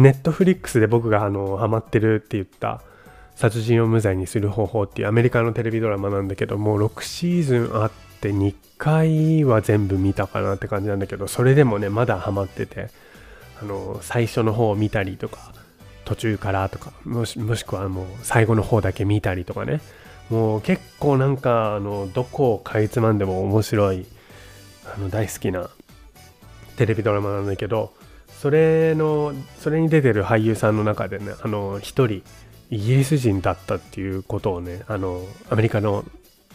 ネットフリックスで僕があのハマってるって言った殺人を無罪にする方法っていうアメリカのテレビドラマなんだけどもう6シーズンあって2回は全部見たかなって感じなんだけどそれでもねまだハマっててあの最初の方を見たりとか途中からとかもしもしくはもう最後の方だけ見たりとかね。もう結構なんかあのどこをかいつまんでも面白いあの大好きなテレビドラマなんだけどそれのそれに出てる俳優さんの中でねあの一人イギリス人だったっていうことをねあのアメリカの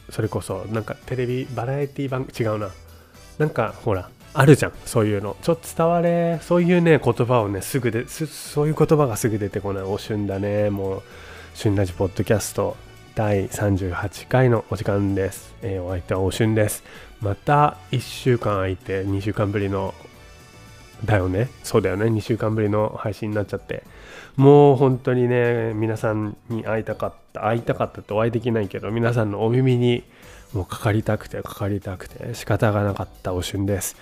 それこそなんかテレビバラエティ番組違うな。なんかほらあるじゃん。そういうの。ちょっと伝われそういうね言葉をねすぐでそういう言葉がすぐ出てこない。お旬だねもう旬ラジポッドキャスト。第38回のお時間です、えー、お相手はお旬です。また1週間空いて2週間ぶりのだよね。そうだよね。2週間ぶりの配信になっちゃって。もう本当にね皆さんに会いたかった会いたかったとお会いできないけど皆さんのお耳にもうかかりたくてかかりたくて仕方がなかったおしゅんです。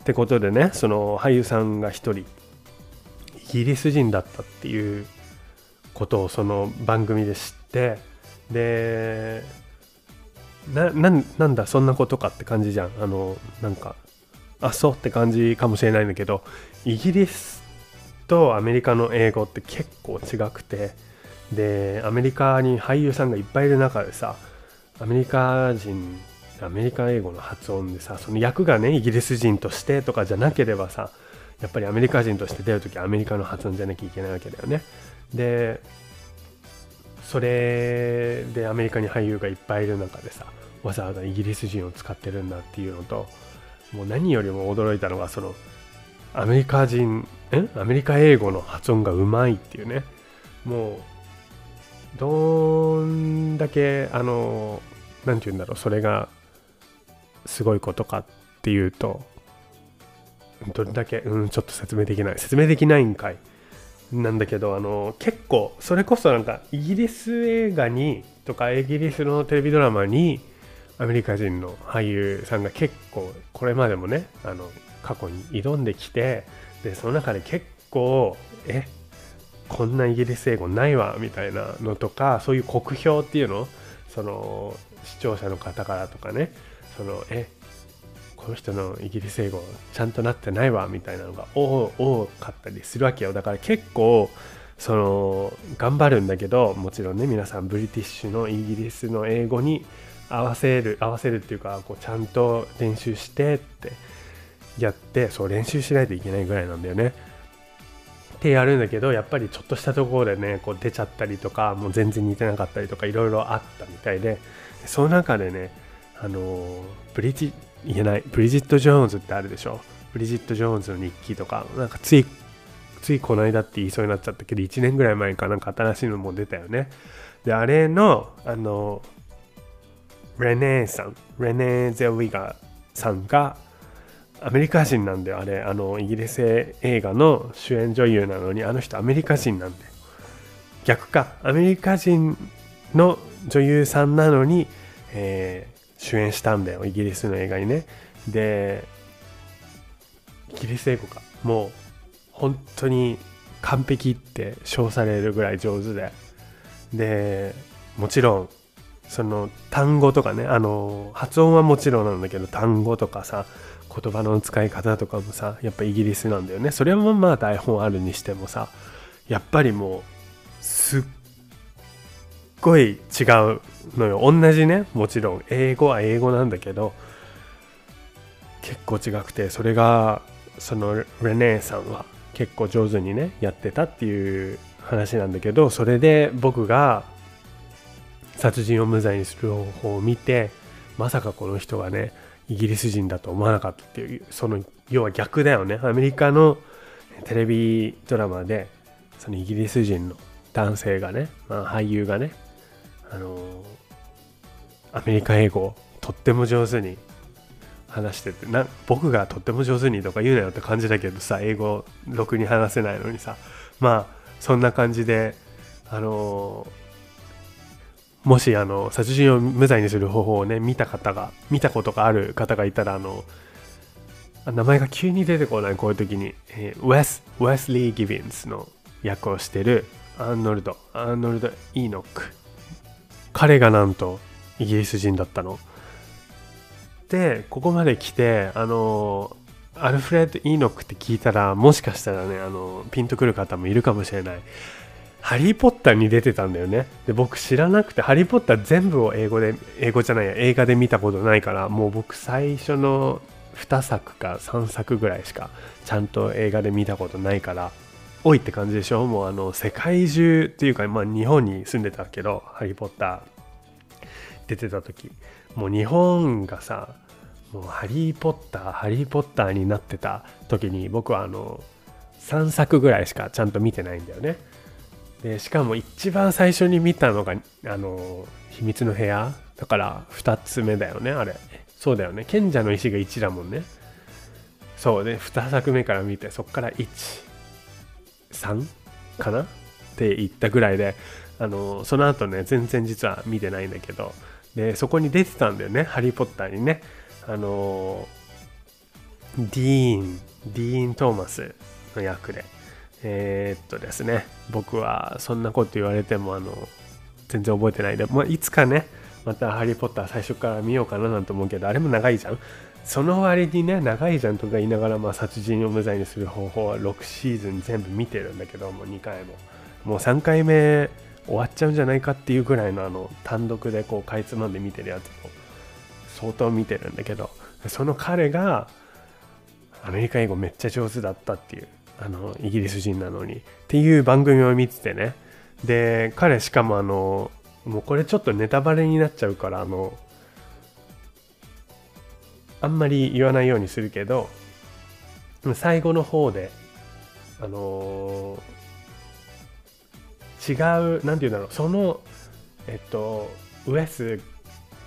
ってことでねその俳優さんが一人イギリス人だったっていうことをその番組で知ってでななんだそんなことかって感じじゃん。あのなんかあそうって感じかもしれないんだけどイギリスとアメリカの英語って結構違くてでアメリカに俳優さんがいっぱいいる中でさアメリカ人アメリカ英語の発音でさその役がねイギリス人としてとかじゃなければさやっぱりアメリカ人として出るときはアメリカの発音じゃなきゃいけないわけだよね。でそれでアメリカに俳優がいっぱいいる中でさわざわざイギリス人を使ってるんだっていうのともう何よりも驚いたのがそのアメリカ人え？アメリカ英語の発音がうまいっていうね。もうどんだけあの何て言うんだろうそれがすごいことかっていうとどれだけうんちょっと説明できない。説明できないんかい。なんだけどあの結構それこそなんかイギリス映画にとかイギリスのテレビドラマにアメリカ人の俳優さんが結構これまでもねあの過去に挑んできてでその中で結構えこんなイギリス英語ないわみたいなのとかそういう酷評っていうのその視聴者の方からとかねそのえこの人のイギリス英語ちゃんとなってないわみたいなのが多かったりするわけよ。だから結構その頑張るんだけどもちろんね皆さんブリティッシュのイギリスの英語に合わせる合わせるっていうかこうちゃんと練習してってやってそう練習しないといけないぐらいなんだよね。ってやるんだけどやっぱりちょっとしたところでねこう出ちゃったりとかもう全然似てなかったりとかいろいろあったみたいでその中でねあのブリジ言えないブリジット・ジョーンズってあるでしょ？ブリジット・ジョーンズの日記とかなんかついついこの間って言いそうになっちゃったけど1年ぐらい前かなんか新しいのも出たよねであれのあのレネーさん。レネー・ゼウィガーさんがアメリカ人なんだよあれ。あのイギリス映画の主演女優なのにあの人アメリカ人なんだよ。逆か。アメリカ人の女優さんなのに、えー、主演したんだよイギリスの映画にね。でイギリス英語か。もう本当に完璧って称されるぐらい上手で。でもちろんその単語とかねあの発音はもちろんなんだけど単語とかさ言葉の使い方とかもさやっぱイギリスなんだよね。それはまあ台本あるにしてもさやっぱりもうすっごい違うのよ。同じねもちろん。英語は英語なんだけど結構違くてそれがそのレネーさんは結構上手にねやってたっていう話なんだけどそれで僕が殺人を無罪にする方法を見てまさかこの人がねイギリス人だと思わなかったっていうその要は逆だよね。アメリカのテレビドラマでそのイギリス人の男性がね、まあ、俳優がねあのアメリカ英語をとっても上手に話しててな僕がとっても上手にとか言うなよって感じだけどさ英語ろくに話せないのにさ。まあそんな感じであのもしあの殺人を無罪にする方法をね見た方が見たことがある方がいたらあの名前が急に出てこないこういう時に、えー、ウェスウェスリー・ギビンスの役をしてるアーノルドアーノルド・イーノック。彼がなんとイギリス人だったの。でここまで来てあのアルフレッド・イーノックって聞いたらもしかしたらねあのピンとくる方もいるかもしれない。ハリー・ポッターに出てたんだよね。で僕知らなくてハリー・ポッター全部を英語で英語じゃないや映画で見たことないからもう僕最初の2作か3作ぐらいしかちゃんと映画で見たことないから多いって感じでしょ？もうあの世界中っていうか、まあ、日本に住んでたけどハリー・ポッター出てた時。もう日本がさもうハリー・ポッターハリー・ポッターになってた時に僕はあの3作ぐらいしかちゃんと見てないんだよね。でしかも一番最初に見たのがあの秘密の部屋。だから2つ目だよねあれ。そうだよね。賢者の石が1だもんね。そう。で2作目から見てそっから13かな？って言ったぐらいであのその後ね全然実は見てないんだけど。でそこに出てたんだよね「ハリー・ポッター」にね。あのディーンディーン・トーマスの役で。えー、っとですね僕はそんなこと言われてもあの全然覚えてないで、まあ、いつかねまた「ハリー・ポッター」最初から見ようかななんて思うけどあれも長いじゃん。その割にね長いじゃんとか言いながら、まあ、殺人を無罪にする方法は6シーズン全部見てるんだけどもう2回も。もう3回目終わっちゃうんじゃないかっていうぐらいのあの単独でこうかいつまんで見てるやつも相当見てるんだけどその彼がアメリカ英語めっちゃ上手だったっていう。あのイギリス人なのにっていう番組を見ててね。で彼しかもあのもうこれちょっとネタバレになっちゃうからあのあんまり言わないようにするけど最後の方であの、違う何て言うんだろうそのえっとウエス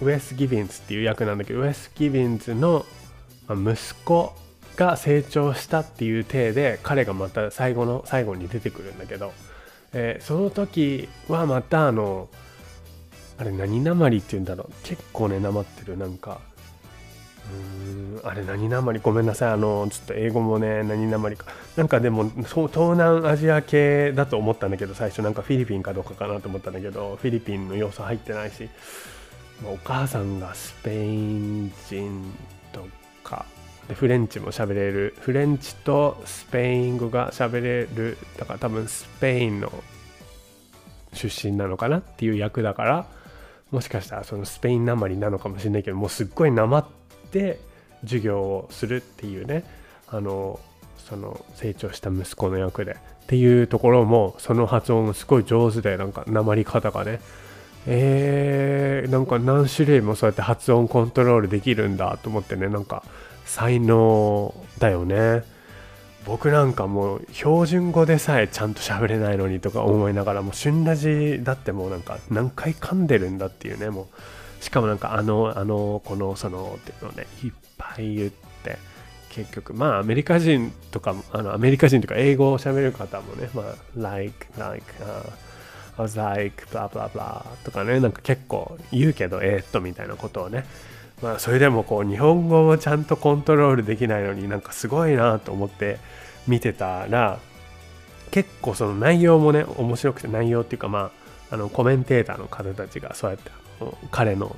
ウエス・ギビンズっていう役なんだけどウエス・ギビンズの息子が成長したっていう体で彼がまた最後の最後に出てくるんだけど、えー、その時はまたあのあれ何なまりっていうんだろう。結構ねなまってる。なんかうーんあれ何なまりごめんなさいあのちょっと英語もね何なまりか。なんかでも東南アジア系だと思ったんだけど最初なんかフィリピンかどうかかなと思ったんだけどフィリピンの要素入ってないしお母さんがスペイン人でフレンチも喋れるフレンチとスペイン語が喋れる。だから多分スペインの出身なのかなっていう役だからもしかしたらそのスペインなまりなのかもしれないけどもうすっごいなまって授業をするっていうね。あのその成長した息子の役で。っていうところもその発音すごい上手でなんかなまり方がね。えー、なんか何種類もそうやって発音コントロールできるんだと思ってねなんか才能だよね。僕なんかもう標準語でさえちゃんと喋れないのにとか思いながらもう旬ラジだってもうなんか何回噛んでるんだっていうね。もうしかもなんかあのあのこのそのっていうのねいっぱい言って結局まあアメリカ人とかあのアメリカ人とか英語を喋る方もねまあ like like、uh, I was like blah blah blah とかねなんか結構言うけどえー、っとみたいなことをね。まあそれでもこう日本語もちゃんとコントロールできないのになんかすごいなと思って見てたら結構その内容もね面白くて内容っていうかまああのコメンテーターの方たちがそうやって彼の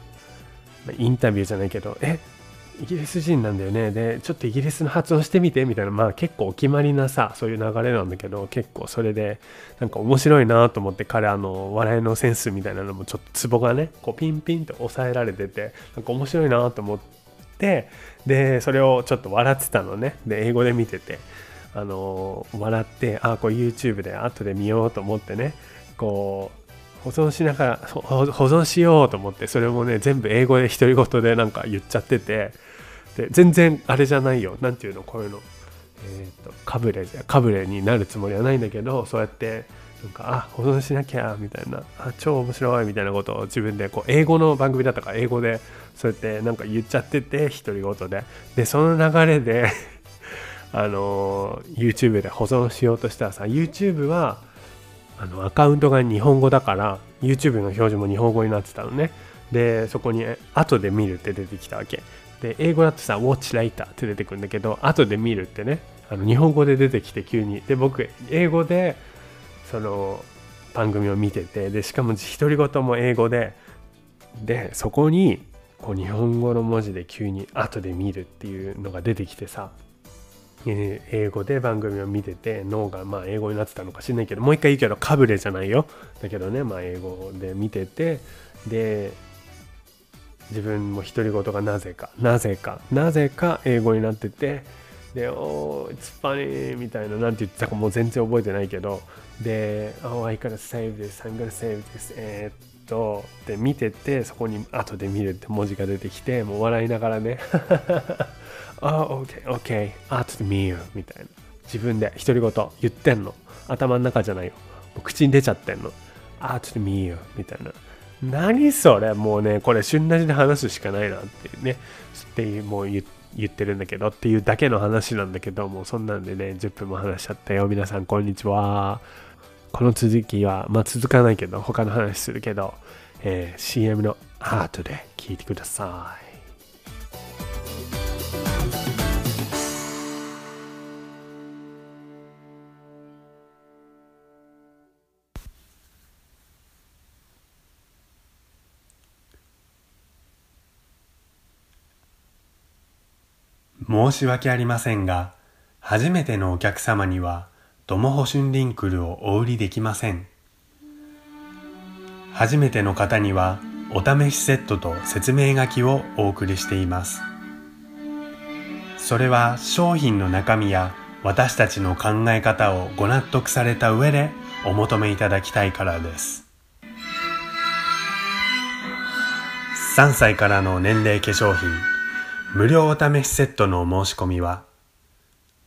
インタビューじゃないけどえイギリス人なんだよね。でちょっとイギリスの発音してみてみたいな。まあ結構お決まりなさそういう流れなんだけど結構それでなんか面白いなと思って彼あの笑いのセンスみたいなのもちょっとツボがねこうピンピンと抑えられててなんか面白いなと思ってでそれをちょっと笑ってたのね。で英語で見ててあの笑ってあこう YouTube で後で見ようと思ってねこう保存しながら保存しようと思ってそれもね全部英語で独り言でなんか言っちゃっててで全然あれじゃないよ。何ていうのこういうの。え、ー、とかぶれじゃかぶれになるつもりはないんだけどそうやってなんかあ保存しなきゃみたいなあ超面白いみたいなことを自分でこう英語の番組だったから英語でそうやってなんか言っちゃってて独り言で。でその流れであの YouTube で保存しようとしたらさ YouTube はあのアカウントが日本語だから YouTube の表示も日本語になってたのね。でそこに後で見るって出てきたわけ。で英語だとさ Watch later って出てくるんだけど後で見るってねあの日本語で出てきて急に。で僕英語でその番組を見ててでしかも独り言も英語ででそこにこう日本語の文字で急に後で見るっていうのが出てきてさ。英語で番組を見てて脳がまあ英語になってたのか知んないけどもう一回言うけどかぶれじゃないよ。だけどねまあ英語で見ててで自分も独り言がなぜかなぜかなぜか英語になっててで「おー it's funny」みたいな何て言ってたかもう全然覚えてないけどで「Oh I gotta save this I'm gonna save this」えー、っとで見ててそこに後で見るって文字が出てきてもう笑いながらね「Oh OK OK 後で見よ」みたいな。自分で独り言言ってんの。頭の中じゃないよ。もう口に出ちゃってんの「後で見よ」みたいな。何それ？もうねこれ旬なしで話すしかないなっていうね。っていうもう言ってるんだけど。っていうだけの話なんだけど。もうそんなんでね10分も話しちゃったよ。皆さんこんにちは。この続きはまあ続かないけど他の話するけど、えー、CM の後で聞いてください。申し訳ありませんが、初めてのお客様には、ドモホシュンリンクルをお売りできません。初めての方には、お試しセットと説明書きをお送りしています。それは商品の中身や私たちの考え方をご納得された上でお求めいただきたいからです。3歳からの年齢化粧品無料お試しセットのお申し込みは、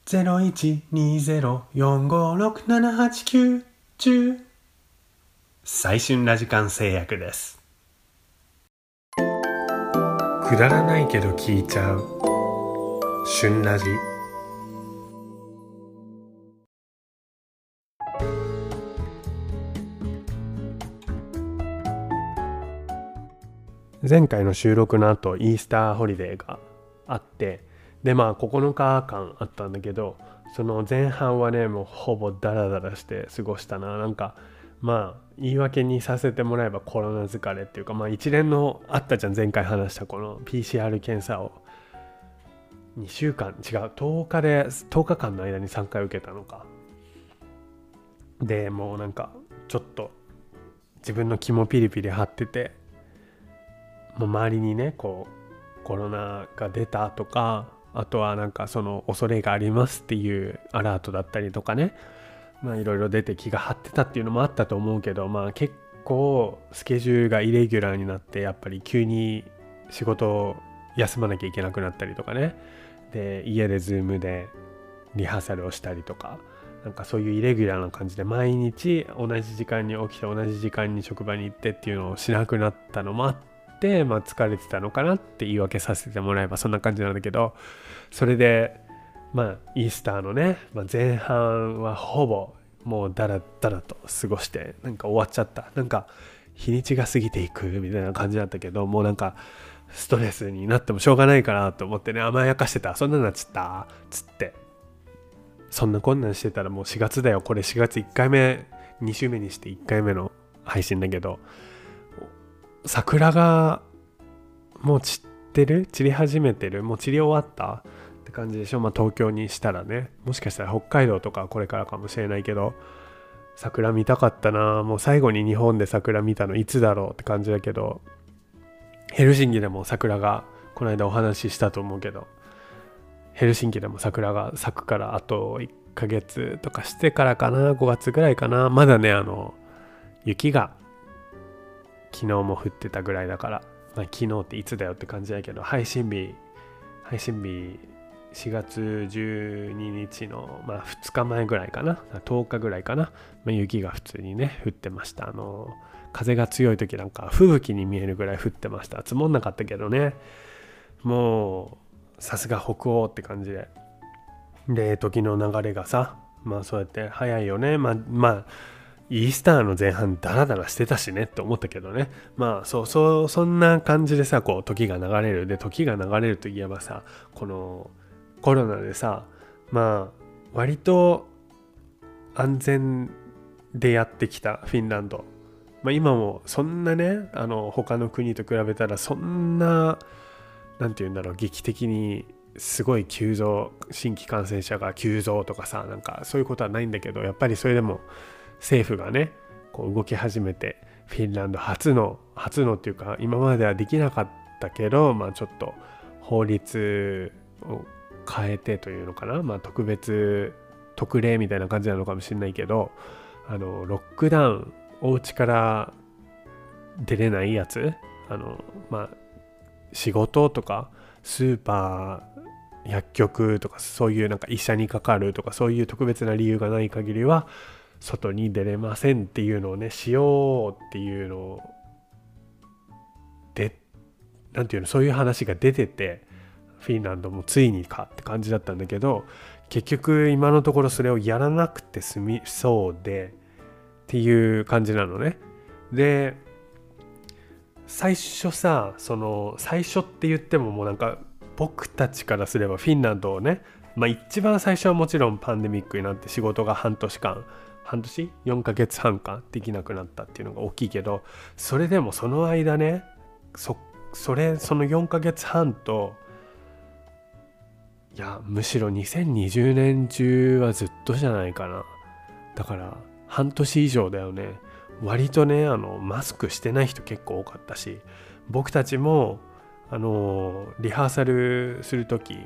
0120-456-789-10最春ラジカン製薬です。くだらないけど聞いちゃう。旬ラジ。前回の収録の後イースターホリデーがあってでまあ9日間あったんだけどその前半はねもうほぼダラダラして過ごしたな。なんかまあ言い訳にさせてもらえばコロナ疲れっていうかまあ一連のあったじゃん前回話したこの PCR 検査を。2週間違う10日で10日間の間に3回受けたのか。でもうなんかちょっと自分の気もピリピリ張っててもう周りにねこうコロナが出たとかあとはなんかその恐れがありますっていうアラートだったりとかね。まあいろいろ出て気が張ってたっていうのもあったと思うけどまあ結構スケジュールがイレギュラーになってやっぱり急に仕事を休まなきゃいけなくなったりとかね。で家でズームでリハーサルをしたりとかなんかそういうイレギュラーな感じで毎日同じ時間に起きて同じ時間に職場に行ってっていうのをしなくなったのもあって、まあ、疲れてたのかなって言い訳させてもらえばそんな感じなんだけどそれでまあイースターのね、まあ、前半はほぼもうダラダラと過ごしてなんか終わっちゃった。なんか日にちが過ぎていくみたいな感じだったけどもうなんかストレスになってもしょうがないかなと思ってね甘やかしてた。そんなになっちゃったつって。そんな困難してたらもう4月だよ。これ4月1回目2週目にして1回目の配信だけど桜がもう散ってる散り始めてるもう散り終わったって感じでしょ？まあ東京にしたらね。もしかしたら北海道とかこれからかもしれないけど。桜見たかったな。もう最後に日本で桜見たのいつだろうって感じだけど。ヘルシンキでも桜がこの間お話ししたと思うけど。ヘルシンキでも桜が咲くからあと1ヶ月とかしてからかな。5月ぐらいかな。まだねあの雪が昨日も降ってたぐらいだから、まあ、昨日っていつだよって感じだけど配信日配信日4月12日の、まあ、2日前ぐらいかな。10日ぐらいかな、まあ、雪が普通にね降ってました。あの風が強い時なんか吹雪に見えるぐらい降ってました。積もんなかったけどね。もうさすが北欧って感じで。で時の流れがさまあそうやって早いよね。まあまあイースターの前半ダラダラしてたしねって思ったけどね。まあそうそうそんな感じでさこう時が流れる。で時が流れるといえばさこのコロナでさまあ割と安全でやってきたフィンランド、まあ、今もそんなねあの他の国と比べたらそんな何て言うんだろう劇的にすごい急増新規感染者が急増とかさなんかそういうことはないんだけどやっぱりそれでも政府がねこう動き始めてフィンランド初の初のっていうか今まではできなかったけどまあちょっと法律を変えてというのかな。まあ特別特例みたいな感じなのかもしれないけどあのロックダウンお家から出れないやつあのまあ仕事とかスーパー薬局とかそういうなんか医者にかかるとかそういう特別な理由がない限りは外に出れませんっていうのをねしようっていうのをで何ていうのそういう話が出ててフィンランドもついにかって感じだったんだけど結局今のところそれをやらなくて済みそうでっていう感じなのね。で最初さその最初って言ってももうなんか僕たちからすればフィンランドをねまあ一番最初はもちろんパンデミックになって仕事が半年間半年？4ヶ月半かできなくなったっていうのが大きいけどそれでもその間ねそそれその4ヶ月半といやむしろ2020年中はずっとじゃないかな。だから半年以上だよね。割とねあのマスクしてない人結構多かったし僕たちもあのリハーサルする時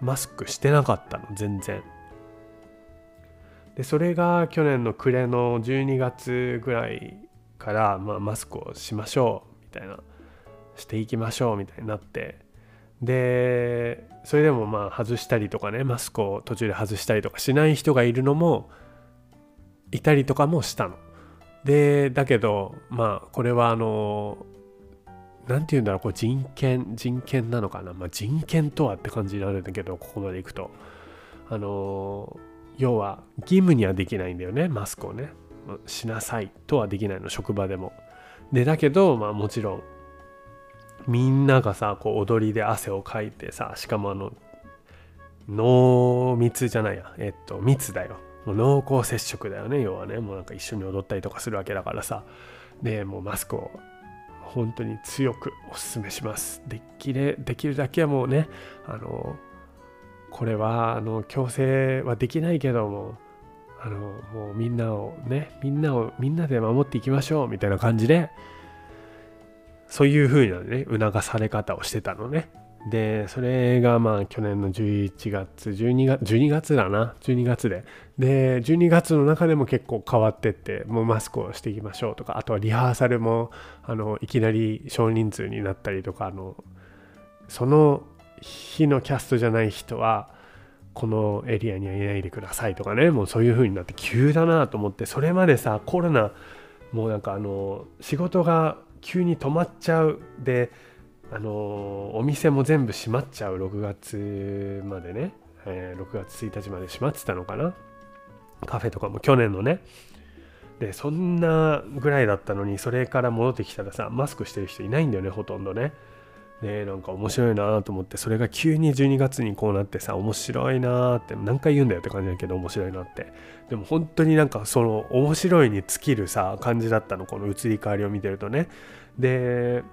マスクしてなかったの全然。でそれが去年の暮れの12月ぐらいから、まあ、マスクをしましょうみたいなしていきましょうみたいになってでそれでもまあ外したりとかねマスクを途中で外したりとかしない人がいるのもいたりとかもしたの。でだけどまあこれはあの何て言うんだろうこう人権人権なのかな、まあ、人権とはって感じになるんだけどここまでいくとあの要は義務にはできないんだよね。マスクをね。しなさいとはできないの。職場でも。でだけどまあもちろんみんながさこう踊りで汗をかいてさしかもあの濃密じゃないや。えっと密だよ。もう濃厚接触だよね。要はね。もうなんか一緒に踊ったりとかするわけだからさ。でもうマスクを本当に強くお勧めします。できれできるだけはもうねあのこれはあの強制はできないけどもあのもうみんなをねみんなをみんなで守っていきましょうみたいな感じでそういう風なね促され方をしてたのね。でそれがまあ去年の11月12月12月だな12月で。で12月の中でも結構変わってってもうマスクをしていきましょうとかあとはリハーサルもあのいきなり少人数になったりとかあのその日のキャストじゃない人はこのエリアにはいないでくださいとかね。もうそういう風になって急だなと思ってそれまでさコロナもうなんかあの仕事が急に止まっちゃうであのお店も全部閉まっちゃう。6月までね、えー、6月1日まで閉まってたのかな。カフェとかも去年のね。でそんなぐらいだったのにそれから戻ってきたらさマスクしてる人いないんだよねほとんどね。でなんか面白いなと思ってそれが急に12月にこうなってさ面白いなって何回言うんだよって感じだけど面白いなって。でも本当になんかその面白いに尽きるさ感じだったのこの移り変わりを見てるとね。で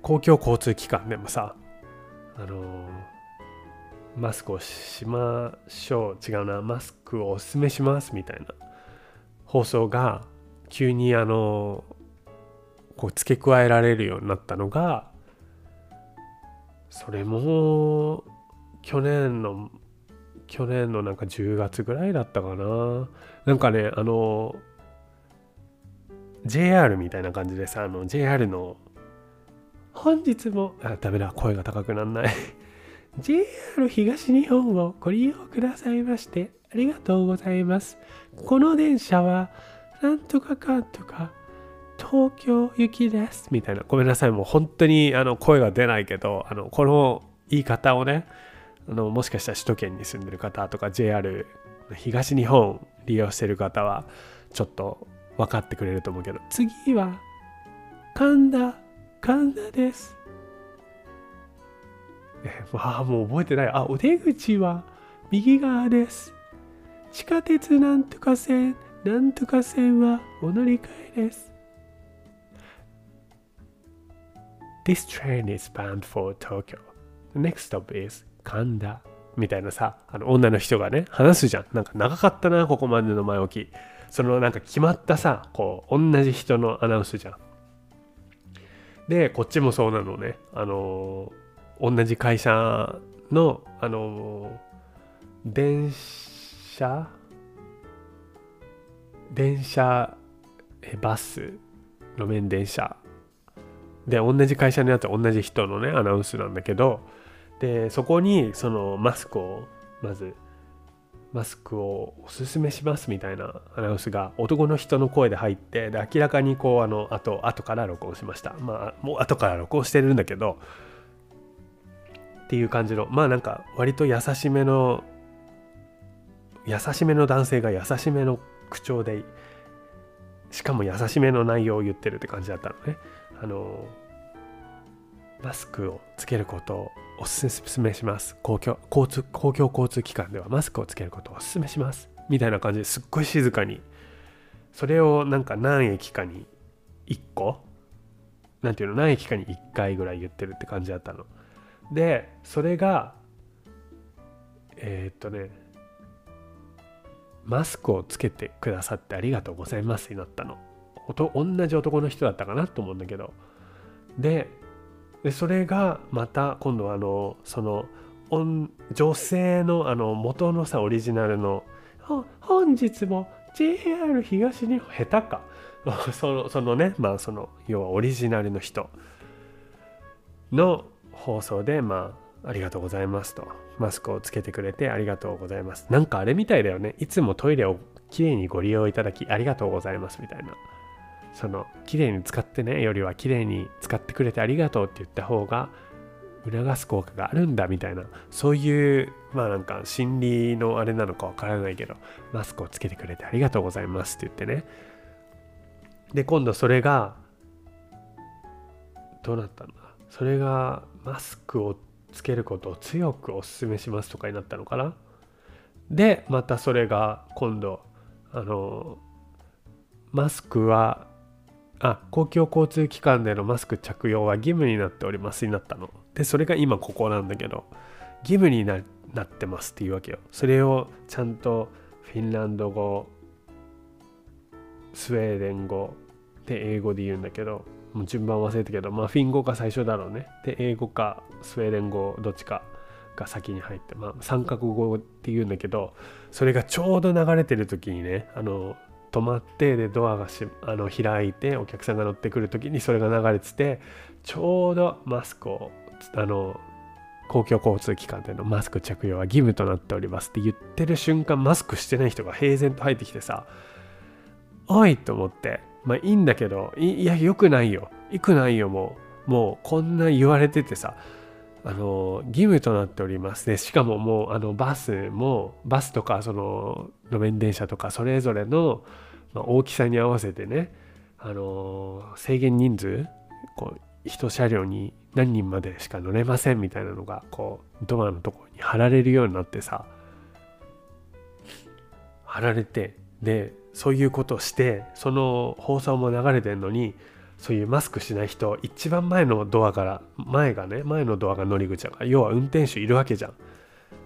公共交通機関でもさあのマスクをしましょう違うなマスクをおすすめしますみたいな放送が急にあのこう付け加えられるようになったのがそれも去年の去年のなんか10月ぐらいだったかな。なんかねあの JR みたいな感じでさあの JR の本日もあダメだ声が高くなんない。JR 東日本をご利用くださいましてありがとうございます。この電車はなんとかかんとか東京行きですみたいなごめんなさいもう本当にあの声が出ないけどあのこの言い方をねあのもしかしたら首都圏に住んでる方とか JR 東日本利用してる方はちょっと分かってくれると思うけど次は神田神田です。え、わあ、もう覚えてない。あ、お出口は右側です。地下鉄なんとか線、なんとか線はお乗り換えです。This train is bound for Tokyo. The next stop is 神田。みたいなさ、あの女の人がね、話すじゃん。なんか長かったな、ここまでの前置き。そのなんか決まったさ、こう、同じ人のアナウンスじゃん。で、こっちもそうなのね。あのー、同じ会社の、あのー、電車？電車、えバス、路面電車？で同じ会社のやつは同じ人のねアナウンスなんだけどでそこにそのマスクをまずマスクをおすすめしますみたいなアナウンスが男の人の声で入ってで明らかにこうあの後後から録音しました。まあもう後から録音してるんだけどっていう感じのまあなんか割と優しめの優しめの男性が優しめの口調でしかも優しめの内容を言ってるって感じだったのね。あのマスクをつけることをお勧めします。公共交通公共交通機関ではマスクをつけることをお勧めします。みたいな感じですっごい静かに。それをなんか何駅かに1個なんていうの何駅かに1回ぐらい言ってるって感じだったの。でそれがえー、っとねマスクをつけてくださってありがとうございますになったの。同じ男の人だったかなと思うんだけど。でそれがまた今度はあのその女性のあの元のさオリジナルの「本日も JR 東日本」下手か そのそのねまあその要はオリジナルの人の放送でまあありがとうございますと。マスクをつけてくれてありがとうございます。なんかあれみたいだよね。いつもトイレをきれいにご利用いただきありがとうございますみたいな。その綺麗に使ってねよりは綺麗に使ってくれてありがとうって言った方が促す効果があるんだみたいなそういうまあなんか心理のあれなのかわからないけどマスクをつけてくれてありがとうございますって言ってね。で今度それがどうなったんだ？それがマスクをつけることを強くお勧めしますとかになったのかな？でまたそれが今度あのマスクはあ公共交通機関でのマスク着用は義務になっておりますになったの。でそれが今ここなんだけど義務になってますっていうわけよ。それをちゃんとフィンランド語スウェーデン語で英語で言うんだけどもう順番忘れたけどまあフィン語が最初だろうね。で英語かスウェーデン語どっちかが先に入ってまあ三角語って言うんだけどそれがちょうど流れてる時にねあの止まってでドアがしあの開いてお客さんが乗ってくる時にそれが流れててちょうどマスクをあの公共交通機関でのマスク着用は義務となっておりますって言ってる瞬間マスクしてない人が平然と入ってきてさおいと思ってまあいいんだけどいやよくないよ。よくないよもう。もうこんな言われててさあの義務となっております。でしかももうあのバスもバスとかその路面電車とかそれぞれの、まあ、大きさに合わせてねあの制限人数こう一車両に何人までしか乗れませんみたいなのがこうドアのところに貼られるようになってさ貼られてでそういうことしてその放送も流れてるのにそういうマスクしない人一番前のドアから前がね前のドアが乗り口だから要は運転手いるわけじゃん。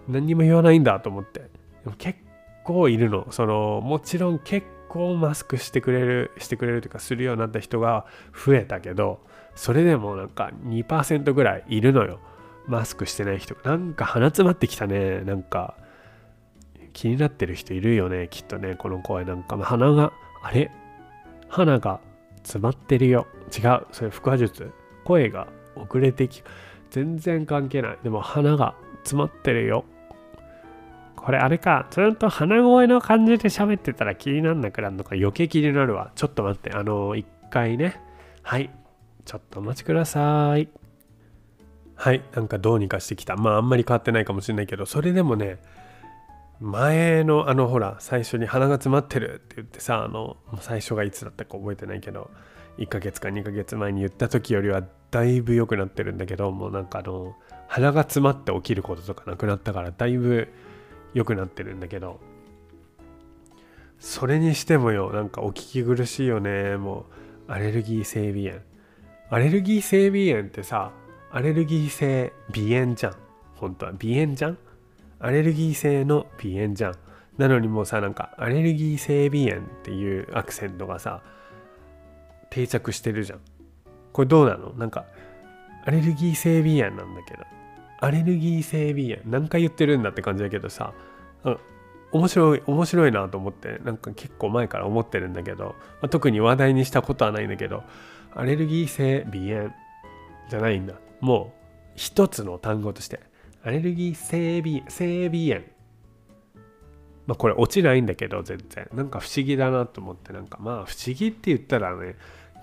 何にも言わないんだと思って。でも結構いるの。そのもちろん結構マスクしてくれるしてくれるというかするようになった人が増えたけどそれでもなんか2%ぐらいいるのよ。マスクしてない人なんか鼻詰まってきたね。なんか気になってる人いるよね。きっとね。この声なんか。鼻があれ？鼻が詰まってるよ。違う。それ腹話術。声が遅れてき全然関係ない。でも鼻が詰まってるよ。これあれか。ずっと鼻声の感じで喋ってたら気になんなくなるのか。余計気になるわ。ちょっと待って。あの一回ね。はい。ちょっとお待ちください。はい。なんかどうにかしてきた。まああんまり変わってないかもしれないけど。それでもね前のあのほら最初に鼻が詰まってるって言ってさあの最初がいつだったか覚えてないけど1ヶ月か2ヶ月前に言った時よりはだいぶ良くなってるんだけどもうなんかあの鼻が詰まって起きることとかなくなったからだいぶ良くなってるんだけど。それにしてもよなんかお聞き苦しいよね。もうアレルギー性鼻炎。アレルギー性鼻炎ってさアレルギー性鼻炎じゃん。本当は。鼻炎じゃん？アレルギー性の鼻炎じゃん。なのにもうさなんかアレルギー性鼻炎っていうアクセントがさ定着してるじゃん。これどうなの？なんかアレルギー性鼻炎なんだけど。アレルギー性鼻炎。何回言ってるんだって感じだけどさ。面白い面白いなと思ってなんか結構前から思ってるんだけど、まあ、特に話題にしたことはないんだけどアレルギー性鼻炎じゃないんだ。もう一つの単語としてアレルギー性鼻性鼻炎。まあこれ落ちないんだけど全然。なんか不思議だなと思ってなんかまあ不思議って言ったらね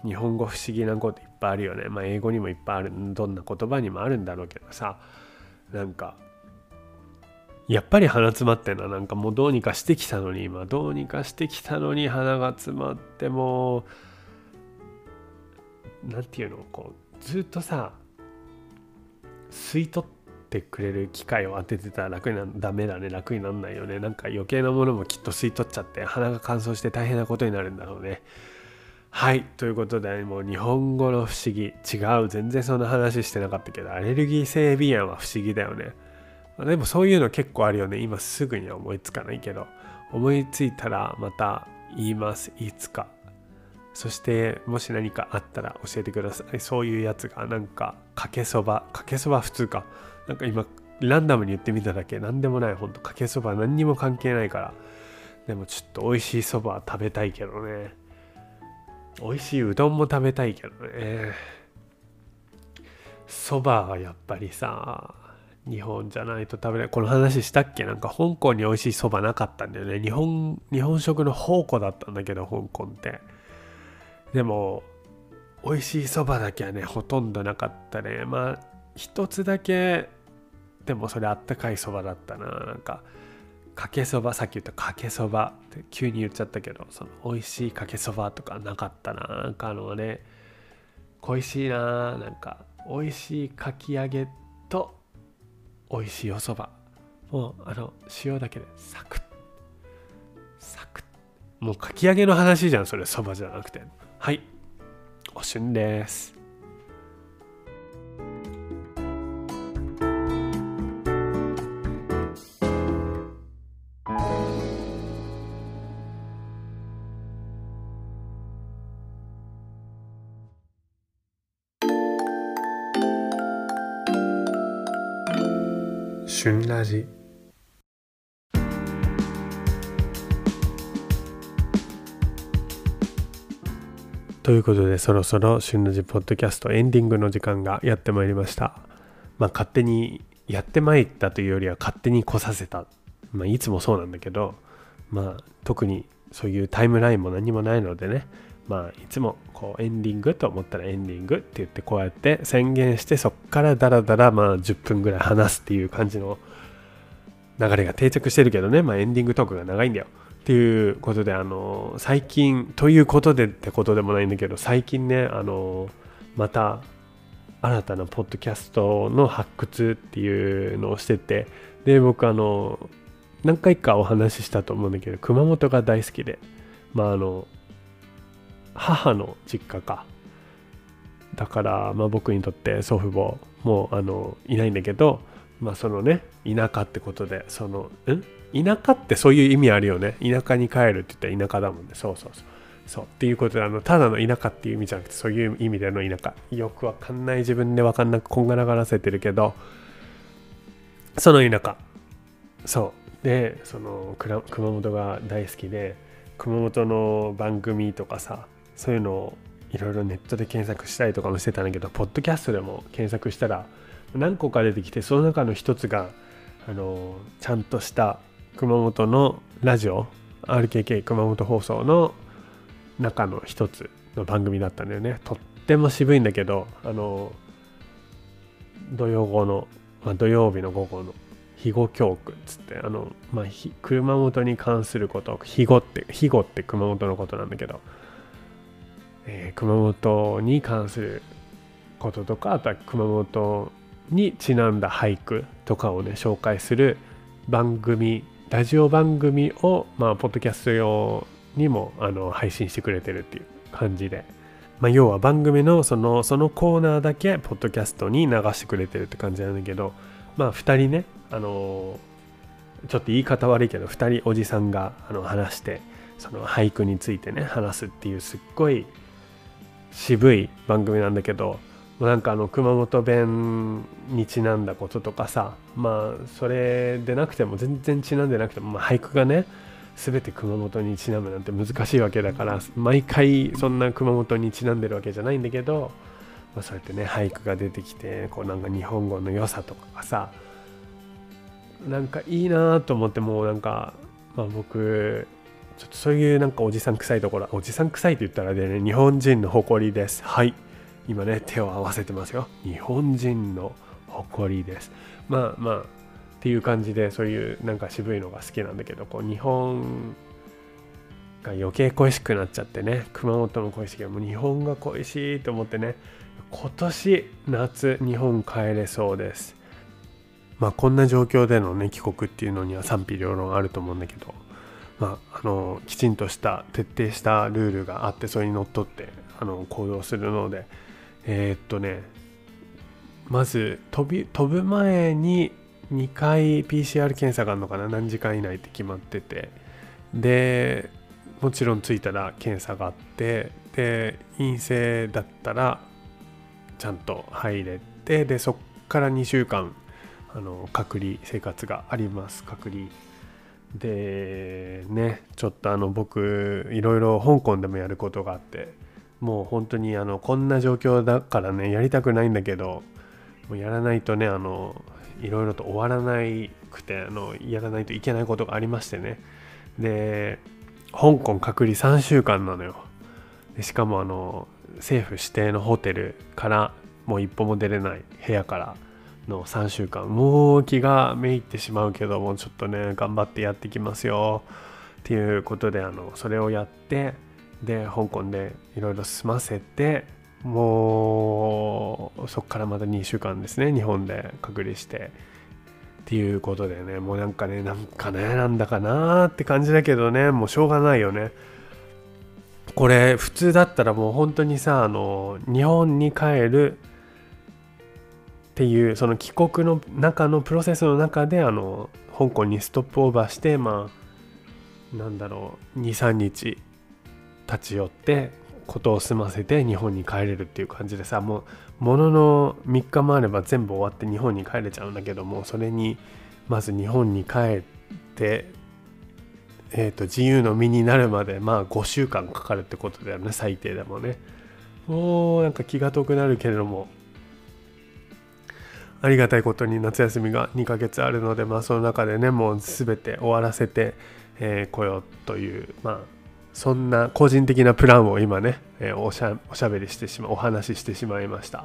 日本語不思議なこといっぱいあるよね。まあ英語にもいっぱいあるどんな言葉にもあるんだろうけどさ。なんかやっぱり鼻詰まってんのなんかもうどうにかしてきたのに。今どうにかしてきたのに鼻が詰まってもう何て言うのこうずっとさ吸い取ってくれる機械を当ててたら楽になダメだね。楽になんないよね。なんか余計なものもきっと吸い取っちゃって鼻が乾燥して大変なことになるんだろうね。はい。ということでもう日本語の不思議。違う。全然そんな話してなかったけどアレルギー性鼻炎は不思議だよね。でもそういうの結構あるよね。今すぐには思いつかないけど思いついたらまた言います。いつか。そしてもし何かあったら教えてください。そういうやつがなんかかけそば。かけそば普通か。なんか今ランダムに言ってみただけ。何でもないほんと。かけそば何にも関係ないから。でもちょっと美味しいそば食べたいけどね。美味しいうどんも食べたいけどね。そばはやっぱりさ日本じゃないと食べない。この話したっけ？なんか香港に美味しいそばなかったんだよね。日本日本食の宝庫だったんだけど香港って。でも美味しいそばだけはねほとんどなかったね。まあ一つだけでもそれあったかいそばだったな。なんかかけそばさっき言ったかけそばって急に言っちゃったけどその美味しいかけそばとかなかったななんかあのね恋しいななんか美味しいかき揚げと美味しいおそばもうあの塩だけでサクッ。サクッ。もうかき揚げの話じゃんそれそばじゃなくて。はい。おしゅんです。ジということでそろそろ旬ラジポッドキャストエンディングの時間がやってまいりました。まあ勝手にやってまいったというよりは勝手に来させた。まあいつもそうなんだけどまあ特にそういうタイムラインも何もないのでね。まあいつもこうエンディングと思ったらエンディングって言ってこうやって宣言してそっからダラダラまあ10分ぐらい話すっていう感じの流れが定着してるけどね。まあエンディングトークが長いんだよ。っていうことであの最近ということでってことでもないんだけど最近ねあのまた新たなポッドキャストの発掘っていうのをしててで僕あの何回かお話ししたと思うんだけど熊本が大好きでまああの母の実家か。だからまあ僕にとって祖父母もあのいないんだけどまあそのね田舎ってことでそのん田舎ってそういう意味あるよね。田舎に帰るって言ったら田舎だもんね。そうそうそう。そう。っていうことであのただの田舎っていう意味じゃなくてそういう意味での田舎。よくわかんない。自分でわかんなくこんがらがらせてるけどその田舎。そう。でその熊本が大好きで熊本の番組とかさそういうのをいろいろネットで検索したりとかもしてたんだけどポッドキャストでも検索したら何個か出てきてその中の一つがあのちゃんとした熊本のラジオ RKK 熊本放送の中の一つの番組だったんだよね。とっても渋いんだけどあの土曜後の、まあ、土曜日の午後の肥後教区っつってあの、まあ、熊本に関すること肥後って肥後って熊本のことなんだけど、えー、熊本に関することとかあとは熊本にちなんだ俳句とかをね紹介する番組ラジオ番組を、まあ、ポッドキャスト用にもあの配信してくれてるっていう感じで、まあ、要は番組のそのそのコーナーだけポッドキャストに流してくれてるって感じなんだけどまあ2人ねあのちょっと言い方悪いけど2人おじさんがあの話してその俳句についてね話すっていうすっごい渋い番組なんだけどなんかあの熊本弁にちなんだこととかさまあそれでなくても全然ちなんでなくても、まあ、俳句がね全て熊本にちなむなんて難しいわけだから毎回そんな熊本にちなんでるわけじゃないんだけど、まあ、そうやってね俳句が出てきてこうなんか日本語の良さとかがさなんかいいなと思ってもうなんか、まあ、僕ちょっとそういうなんかおじさん臭いところおじさん臭いって言ったらね日本人の誇りです。はい。今ね手を合わせてますよ。日本人の誇りです。まあまあっていう感じでそういうなんか渋いのが好きなんだけどこう日本が余計恋しくなっちゃってね熊本も恋しいけどもう日本が恋しいと思ってね今年夏日本帰れそうです。まあこんな状況でのね帰国っていうのには賛否両論あると思うんだけどまあ、あのきちんとした徹底したルールがあってそれにのっとってあの行動するのでえー、っとねまず飛び飛ぶ前に2回 PCR 検査があるのかな？何時間以内って決まってて。でもちろん着いたら検査があってで陰性だったらちゃんと入れてでそっから2週間あの隔離生活があります。隔離。でねちょっとあの僕いろいろ香港でもやることがあってもう本当にあのこんな状況だからねやりたくないんだけどもうやらないとねあのいろいろと終わらなくてあのやらないといけないことがありましてね。で香港隔離3週間なのよ。でしかもあの政府指定のホテルからもう一歩も出れない部屋からの3週間。もう気がめいってしまうけどもちょっとね頑張ってやってきますよ。っていうことであのそれをやってで香港でいろいろ済ませてもうそっからまた2週間ですね日本で隔離してっていうことでねもうなんかねなんかねなんだかなって感じだけどねもうしょうがないよね。これ普通だったらもう本当にさあの日本に帰るっていうその帰国の中のプロセスの中であの香港にストップオーバーしてまあなんだろう23日立ち寄ってことを済ませて日本に帰れるっていう感じでさもうものの3日もあれば全部終わって日本に帰れちゃうんだけどもそれにまず日本に帰ってえーと、自由の身になるまでまあ5週間かかるってことだよね最低でもね。もうなんか気が遠くなるけれども。ありがたいことに夏休みが2ヶ月あるので、まあ、その中でねもう全て終わらせて、えー、来ようという、まあ、そんな個人的なプランを今ね、えー、おしゃおしゃべりしてしまお話ししてしまいました。っ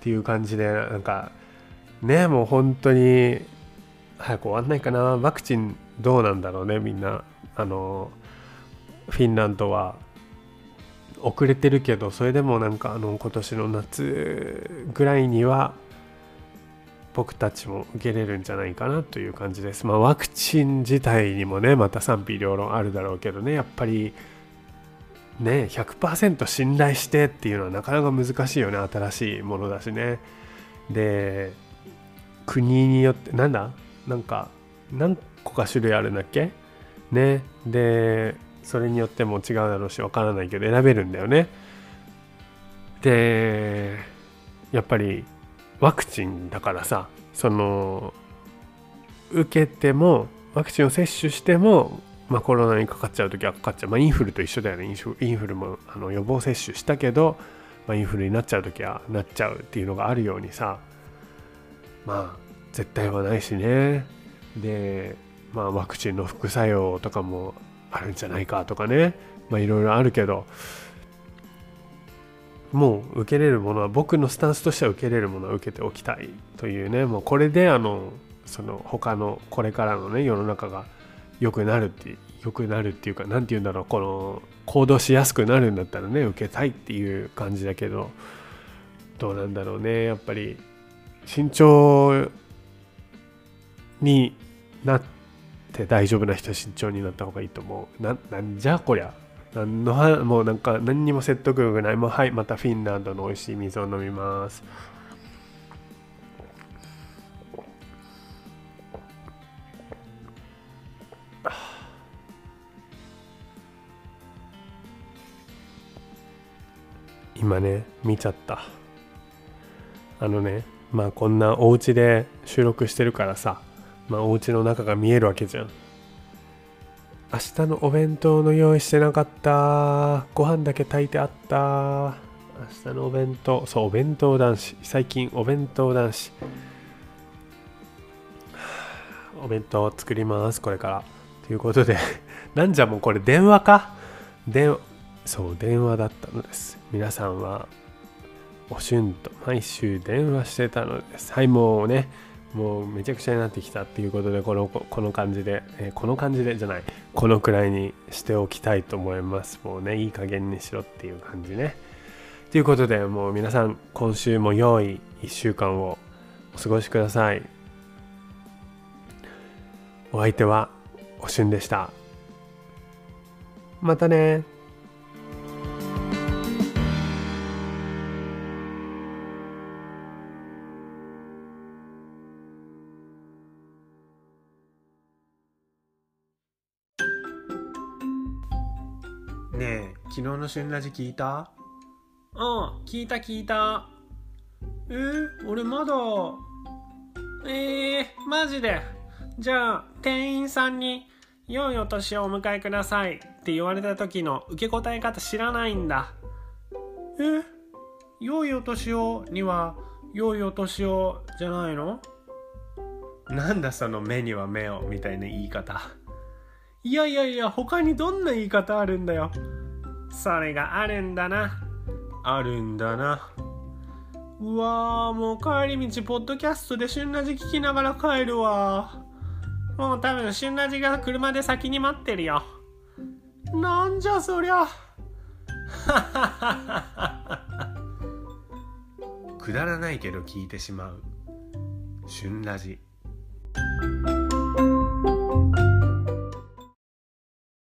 ていう感じでなんかねもう本当に早く終わんないかな。ワクチンどうなんだろうねみんな。あのフィンランドは。遅れてるけどそれでもなんかあの今年の夏ぐらいには僕たちも受けれるんじゃないかなという感じです。まあ、ワクチン自体にもねまた賛否両論あるだろうけどねやっぱりね100%信頼してっていうのはなかなか難しいよね新しいものだしね。で国によってなんだ？なんか何個か種類あるんだっけ？ねでそれによっても違うだろうしわからないけど選べるんだよね。でやっぱりワクチンだからさその受けてもワクチンを接種しても、まあ、コロナにかかっちゃう時はかかっちゃう、まあ、インフルと一緒だよね。インフルもあの予防接種したけど、まあ、インフルになっちゃう時はなっちゃうっていうのがあるようにさまあ絶対はないしね。で、まあ、ワクチンの副作用とかもあるんじゃないかとかね。まあいろいろあるけどもう受けれるものは僕のスタンスとしては受けれるものは受けておきたいというね。もうこれであのその他のこれからのね世の中が良くなるって良くなるっていうか何て言うんだろうこの行動しやすくなるんだったらね受けたいっていう感じだけどどうなんだろうね。やっぱり慎重になって大丈夫な人慎重になった方がいいと思う。ななんじゃこりゃ。なんのはもうなんか何にも説得力ない。もうはいまたフィンランドの美味しい水を飲みます。今ね見ちゃった。あのねまあこんなお家で収録してるからさまあお家の中が見えるわけじゃん。明日のお弁当の用意してなかった。ご飯だけ炊いてあった。明日のお弁当そうお弁当男子。最近お弁当男子。お弁当を作りますこれから。ということで なんじゃもうこれ電話か？電そう電話だったのです。皆さんはおしゅんと毎週電話してたのです。はいもうねもうめちゃくちゃになってきたっていうことでこのこの感じで、えー、この感じでじゃない。このくらいにしておきたいと思います。もうねいい加減にしろっていう感じね。ということでもう皆さん今週も良い1週間をお過ごしください。お相手はおしゅんでした。またね。ねえ昨日の旬ラジ聞いた？うん聞いた聞いた。えー、俺まだ？えー、マジで？じゃあ店員さんに「良いお年をお迎えください」って言われた時の受け答え方知らないんだ。え良いお年をには良いお年をじゃないの？なんだその目には目をみたいな言い方いやいやいや他にどんな言い方あるんだよ。それがあるんだな。あるんだな。うわーもう帰り道ポッドキャストで旬ラジ聞きながら帰るわ。もう多分旬ラジが車で先に待ってるよ。なんじゃそりゃ。くだらないけど聞いてしまう。旬ラジ